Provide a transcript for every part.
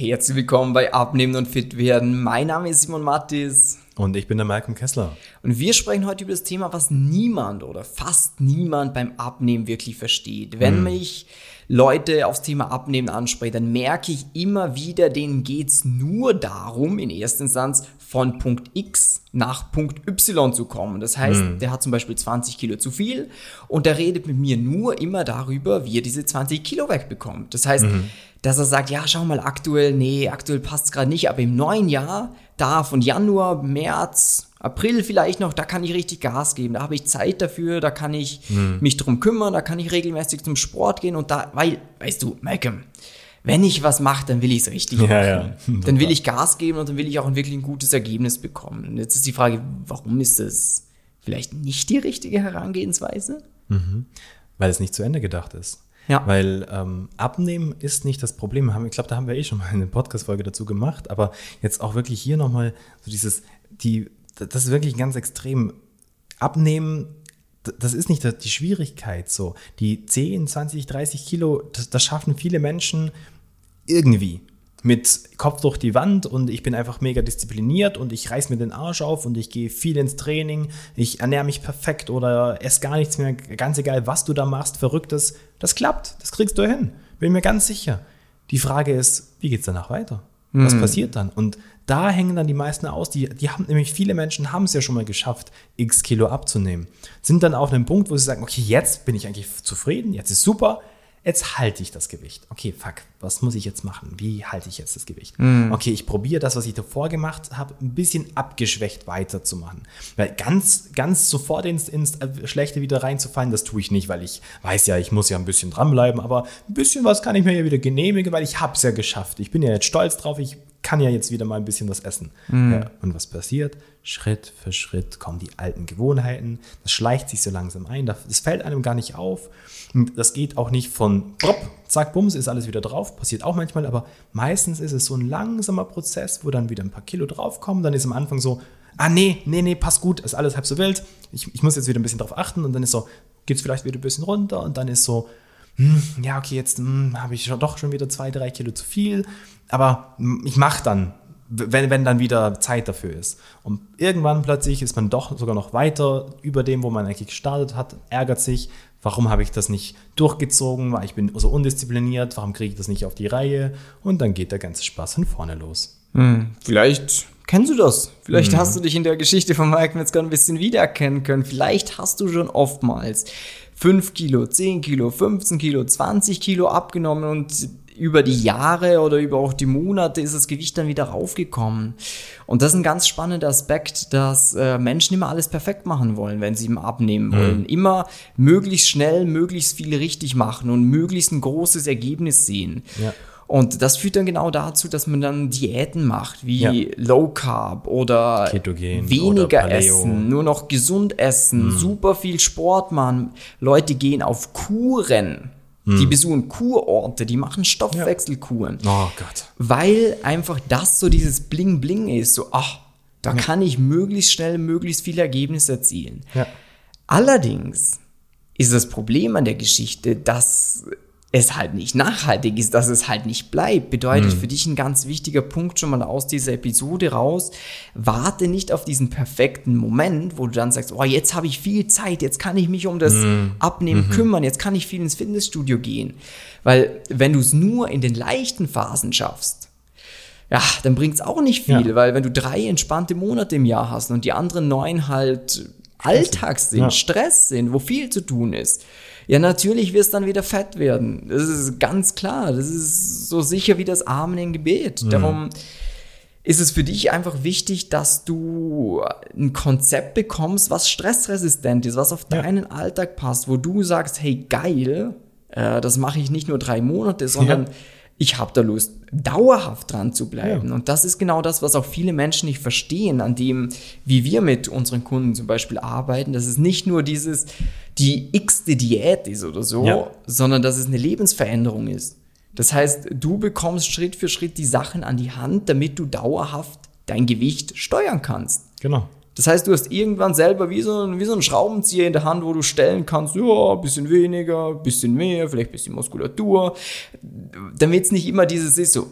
Herzlich willkommen bei Abnehmen und Fit werden. Mein Name ist Simon Mattis. Und ich bin der Malcolm Kessler. Und wir sprechen heute über das Thema, was niemand oder fast niemand beim Abnehmen wirklich versteht. Wenn mich Leute aufs Thema Abnehmen ansprechen, dann merke ich immer wieder, denen geht's nur darum, in erster Instanz von Punkt X nach Punkt Y zu kommen. Das heißt, der hat zum Beispiel 20 Kilo zu viel und der redet mit mir nur immer darüber, wie er diese 20 Kilo wegbekommt. Das heißt, dass er sagt, ja, schau mal, aktuell, nee, aktuell passt es gerade nicht, aber im neuen Jahr, da von Januar, März, April vielleicht noch, da kann ich richtig Gas geben, da habe ich Zeit dafür, da kann ich mich drum kümmern, da kann ich regelmäßig zum Sport gehen und da, weil, weißt du, Malcolm, wenn ich was mache, dann will ich es richtig Ja, machen. ja. Dann will ich Gas geben und dann will ich auch ein wirklich ein gutes Ergebnis bekommen. Und jetzt ist die Frage, warum ist das vielleicht nicht die richtige Herangehensweise? Weil es nicht zu Ende gedacht ist. Ja. Weil ähm, Abnehmen ist nicht das Problem. Ich glaube, da haben wir eh schon mal eine Podcast-Folge dazu gemacht. Aber jetzt auch wirklich hier nochmal so dieses, die, das ist wirklich ganz extrem. Abnehmen, das ist nicht die Schwierigkeit so. Die 10, 20, 30 Kilo, das, das schaffen viele Menschen irgendwie mit Kopf durch die Wand und ich bin einfach mega diszipliniert und ich reiß mir den Arsch auf und ich gehe viel ins Training, ich ernähre mich perfekt oder esse gar nichts mehr, ganz egal, was du da machst, Verrücktes, das klappt, das kriegst du hin, bin mir ganz sicher. Die Frage ist, wie geht's danach weiter? Was passiert dann? Und da hängen dann die meisten aus, die, die haben nämlich viele Menschen haben es ja schon mal geschafft, x Kilo abzunehmen. Sind dann auf einem Punkt, wo sie sagen, okay, jetzt bin ich eigentlich zufrieden, jetzt ist super, jetzt halte ich das Gewicht. Okay, fuck, was muss ich jetzt machen? Wie halte ich jetzt das Gewicht? Okay, ich probiere das, was ich davor gemacht habe, ein bisschen abgeschwächt weiterzumachen. Weil ganz, ganz sofort ins, ins Schlechte wieder reinzufallen, das tue ich nicht, weil ich weiß ja, ich muss ja ein bisschen dranbleiben, aber ein bisschen was kann ich mir ja wieder genehmigen, weil ich habe es ja geschafft. Ich bin ja jetzt stolz drauf, ich kann ja jetzt wieder mal ein bisschen was essen. Ja, und was passiert? Schritt für Schritt kommen die alten Gewohnheiten. Das schleicht sich so langsam ein. Das fällt einem gar nicht auf. Und das geht auch nicht von prop, zack, bums, ist alles wieder drauf. Passiert auch manchmal, aber meistens ist es so ein langsamer Prozess, wo dann wieder ein paar Kilo draufkommen. Dann ist am Anfang so, ah nee, nee, nee, passt gut, ist alles halb so wild. Ich, ich muss jetzt wieder ein bisschen drauf achten. Und dann ist so, geht es vielleicht wieder ein bisschen runter. Und dann ist so, hm, ja, okay, jetzt hm, habe ich schon, doch schon wieder zwei, drei Kilo zu viel, aber hm, ich mache dann, wenn, wenn dann wieder Zeit dafür ist. Und irgendwann plötzlich ist man doch sogar noch weiter über dem, wo man eigentlich gestartet hat, ärgert sich, warum habe ich das nicht durchgezogen, weil ich bin so undiszipliniert, warum kriege ich das nicht auf die Reihe? Und dann geht der ganze Spaß von vorne los. Vielleicht kennst du das. Vielleicht hast du dich in der Geschichte von Mike Metzger ein bisschen wiedererkennen können. Vielleicht hast du schon oftmals 5 Kilo, 10 Kilo, 15 Kilo, 20 Kilo abgenommen und über die Jahre oder über auch die Monate ist das Gewicht dann wieder raufgekommen. Und das ist ein ganz spannender Aspekt, dass äh, Menschen immer alles perfekt machen wollen, wenn sie im Abnehmen wollen. Immer möglichst schnell, möglichst viel richtig machen und möglichst ein großes Ergebnis sehen. Ja. Und das führt dann genau dazu, dass man dann Diäten macht, wie Ja. Low Carb oder Ketogen weniger oder essen, nur noch gesund essen, super viel Sport machen. Leute gehen auf Kuren. Die besuchen Kurorte, die machen Stoffwechselkuren. Oh Gott. Weil einfach das so dieses Bling-Bling ist. So, ach, da kann ich möglichst schnell möglichst viele Ergebnisse erzielen. Ja. Allerdings ist das Problem an der Geschichte, dass es halt nicht nachhaltig ist, dass es halt nicht bleibt. Bedeutet für dich ein ganz wichtiger Punkt schon mal aus dieser Episode raus. Warte nicht auf diesen perfekten Moment, wo du dann sagst, oh, jetzt habe ich viel Zeit, jetzt kann ich mich um das Abnehmen kümmern, jetzt kann ich viel ins Fitnessstudio gehen. Weil wenn du es nur in den leichten Phasen schaffst, ja, dann bringt es auch nicht viel, Ja. weil wenn du drei entspannte Monate im Jahr hast und die anderen neun halt Alltags sind, Ja. Stress sind, wo viel zu tun ist, ja, natürlich wirst dann wieder fett werden. Das ist ganz klar. Das ist so sicher wie das Amen im Gebet. Mhm. Darum ist es für dich einfach wichtig, dass du ein Konzept bekommst, was stressresistent ist, was auf Ja. deinen Alltag passt, wo du sagst, hey, geil, äh, das mache ich nicht nur drei Monate, sondern Ja. ich habe da Lust, dauerhaft dran zu bleiben. Und das ist genau das, was auch viele Menschen nicht verstehen, an dem, wie wir mit unseren Kunden zum Beispiel arbeiten, dass es nicht nur dieses, die x-te Diät ist oder so, Ja. sondern dass es eine Lebensveränderung ist. Das heißt, du bekommst Schritt für Schritt die Sachen an die Hand, damit du dauerhaft dein Gewicht steuern kannst. Genau. Das heißt, du hast irgendwann selber wie so, ein, wie so einen Schraubenzieher in der Hand, wo du stellen kannst, ja, ein bisschen weniger, ein bisschen mehr, vielleicht ein bisschen Muskulatur, damit es nicht immer dieses ist, so,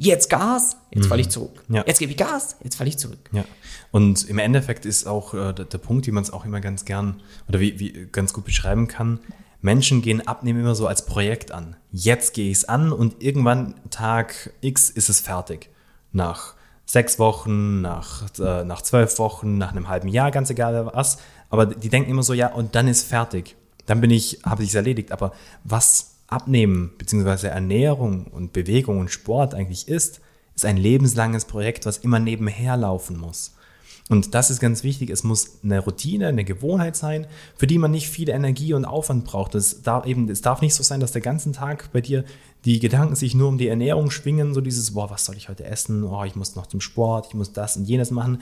jetzt Gas, jetzt falle ich zurück. Ja. Jetzt gebe ich Gas, jetzt falle ich zurück. Ja. Und im Endeffekt ist auch äh, der, der Punkt, wie man es auch immer ganz gern oder wie, wie ganz gut beschreiben kann, Menschen gehen Abnehmen immer so als Projekt an. Jetzt gehe ich es an und irgendwann Tag X ist es fertig. Nach sechs Wochen, nach, äh, nach zwölf Wochen, nach einem halben Jahr, ganz egal was. Aber die denken immer so, ja, und dann ist fertig. Dann bin ich, habe ich es erledigt. Aber was Abnehmen bzw. Ernährung und Bewegung und Sport eigentlich ist, ist ein lebenslanges Projekt, was immer nebenher laufen muss. Und das ist ganz wichtig. Es muss eine Routine, eine Gewohnheit sein, für die man nicht viel Energie und Aufwand braucht. Es darf, eben, es darf nicht so sein, dass der ganze Tag bei dir die Gedanken sich nur um die Ernährung schwingen, so dieses, boah, was soll ich heute essen? Oh, ich muss noch zum Sport, ich muss das und jenes machen.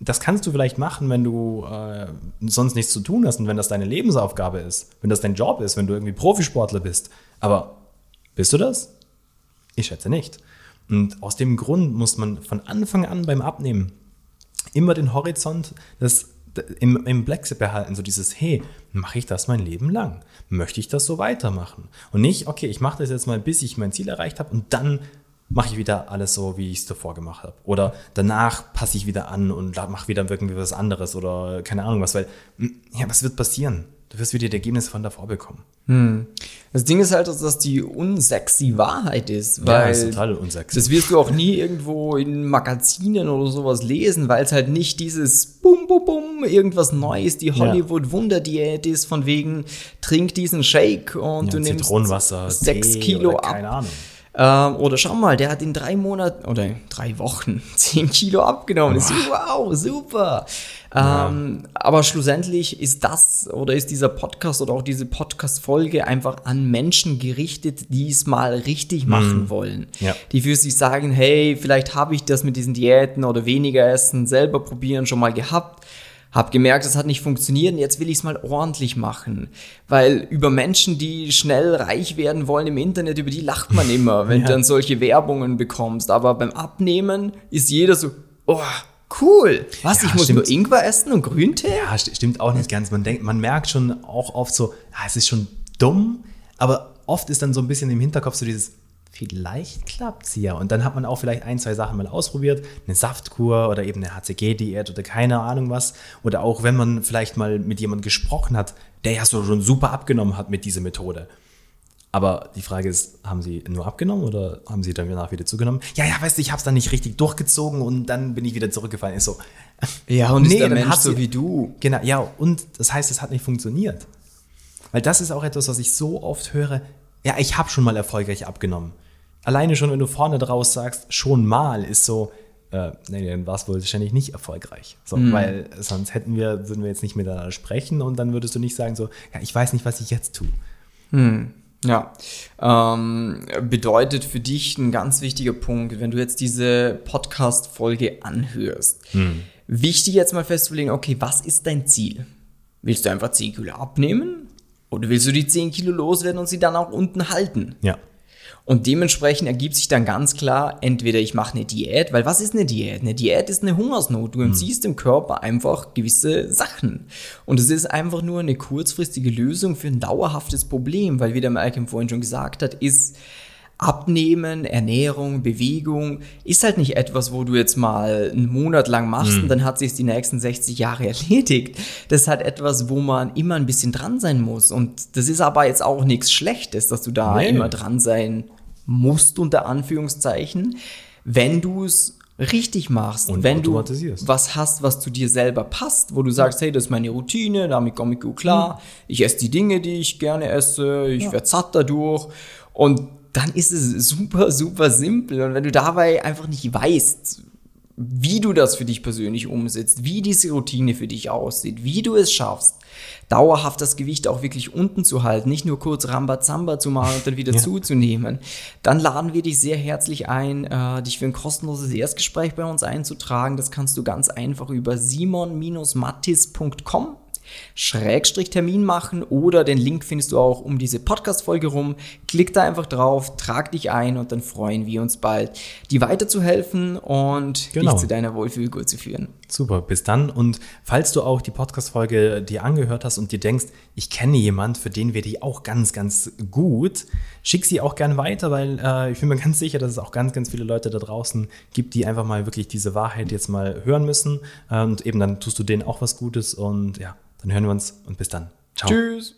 Das kannst du vielleicht machen, wenn du äh, sonst nichts zu tun hast und wenn das deine Lebensaufgabe ist, wenn das dein Job ist, wenn du irgendwie Profisportler bist. Aber bist du das? Ich schätze nicht. Und aus dem Grund muss man von Anfang an beim Abnehmen immer den Horizont des, im, im Blick behalten, so dieses, hey, mache ich das mein Leben lang? Möchte ich das so weitermachen? Und nicht, okay, ich mache das jetzt mal, bis ich mein Ziel erreicht habe und dann mache ich wieder alles so, wie ich es davor gemacht habe. Oder danach passe ich wieder an und mache wieder irgendwie was anderes oder keine Ahnung was, weil, ja, was wird passieren? Du wirst wieder die Ergebnisse von davor bekommen. Hm. Das Ding ist halt, dass das die unsexy Wahrheit ist. Weil ja, das ist total unsexy. Das wirst du auch nie irgendwo in Magazinen oder sowas lesen, weil es halt nicht dieses Bum, Bum, Bum, irgendwas Neues, die Hollywood-Wunderdiät ist, von wegen, trink diesen Shake und ja, du nimmst sechs Kilo ab. keine Ahnung. Ähm, oder schau mal, der hat in drei Monaten oder drei Wochen zehn Kilo abgenommen. Ist, wow, super. Ähm, aber schlussendlich ist das oder ist dieser Podcast oder auch diese Podcast-Folge einfach an Menschen gerichtet, die es mal richtig machen wollen. Ja. Die für sich sagen, hey, vielleicht habe ich das mit diesen Diäten oder weniger Essen selber probieren schon mal gehabt. Hab gemerkt, es hat nicht funktioniert und jetzt will ich es mal ordentlich machen. Weil über Menschen, die schnell reich werden wollen im Internet, über die lacht man immer, wenn Ja. du dann solche Werbungen bekommst. Aber beim Abnehmen ist jeder so, oh, cool. Was, Ja, ich muss stimmt. nur Ingwer essen und Grüntee? Ja, st stimmt auch nicht ganz. Man denkt, man merkt schon auch oft so, ah, es ist schon dumm, aber oft ist dann so ein bisschen im Hinterkopf so dieses, vielleicht klappt's ja. Und dann hat man auch vielleicht ein, zwei Sachen mal ausprobiert, eine Saftkur oder eben eine HCG-Diät oder keine Ahnung was. Oder auch wenn man vielleicht mal mit jemandem gesprochen hat, der ja so schon super abgenommen hat mit dieser Methode. Aber die Frage ist, haben Sie nur abgenommen oder haben Sie dann danach wieder zugenommen? Ja, ja, weißt du, ich habe es dann nicht richtig durchgezogen und dann bin ich wieder zurückgefallen. Ist so. Ja, und ist der Mensch so wie du. Genau, ja, und das heißt, es hat nicht funktioniert. Weil das ist auch etwas, was ich so oft höre. Ja, ich habe schon mal erfolgreich abgenommen. Alleine schon, wenn du vorne draus sagst, schon mal, ist so, äh, nee, dann war es wohl wahrscheinlich nicht erfolgreich. So, Weil sonst hätten wir, würden wir jetzt nicht miteinander sprechen und dann würdest du nicht sagen so, ja, ich weiß nicht, was ich jetzt tue. Ja, ähm, bedeutet für dich ein ganz wichtiger Punkt, wenn du jetzt diese Podcast-Folge anhörst. Wichtig jetzt mal festzulegen, okay, was ist dein Ziel? Willst du einfach 10 Kilo abnehmen? Oder willst du die 10 Kilo loswerden und sie dann auch unten halten? Ja. Und dementsprechend ergibt sich dann ganz klar, entweder ich mache eine Diät, weil was ist eine Diät? Eine Diät ist eine Hungersnot. Du entziehst dem Körper einfach gewisse Sachen. Und es ist einfach nur eine kurzfristige Lösung für ein dauerhaftes Problem, weil wie der Malcolm vorhin schon gesagt hat, ist Abnehmen, Ernährung, Bewegung ist halt nicht etwas, wo du jetzt mal einen Monat lang machst und dann hat sich die nächsten 60 Jahre erledigt. Das ist halt etwas, wo man immer ein bisschen dran sein muss. Und das ist aber jetzt auch nichts Schlechtes, dass du da Nee. immer dran sein musst, unter Anführungszeichen, wenn du es richtig machst. Und wenn du was hast, was zu dir selber passt, wo du sagst, hey, das ist meine Routine, damit komme ich gut klar, ich esse die Dinge, die ich gerne esse, ich werde satt dadurch und dann ist es super, super simpel und wenn du dabei einfach nicht weißt, wie du das für dich persönlich umsetzt, wie diese Routine für dich aussieht, wie du es schaffst, dauerhaft das Gewicht auch wirklich unten zu halten, nicht nur kurz Rambazamba zu machen und dann wieder Ja. zuzunehmen, dann laden wir dich sehr herzlich ein, äh, dich für ein kostenloses Erstgespräch bei uns einzutragen. Das kannst du ganz einfach über simon-mattis.com Schrägstrich Termin machen oder den Link findest du auch um diese Podcast-Folge rum. Klick da einfach drauf, trag dich ein und dann freuen wir uns bald, dir weiterzuhelfen und Genau. dich zu deiner Wohlfühlkur zu führen. Super, bis dann. Und falls du auch die Podcast-Folge dir angehört hast und dir denkst, ich kenne jemand, für den wäre die auch ganz, ganz gut, schick sie auch gerne weiter, weil äh, ich bin mir ganz sicher, dass es auch ganz, ganz viele Leute da draußen gibt, die einfach mal wirklich diese Wahrheit jetzt mal hören müssen. Und eben dann tust du denen auch was Gutes und ja, dann hören wir uns und bis dann. Ciao. Tschüss.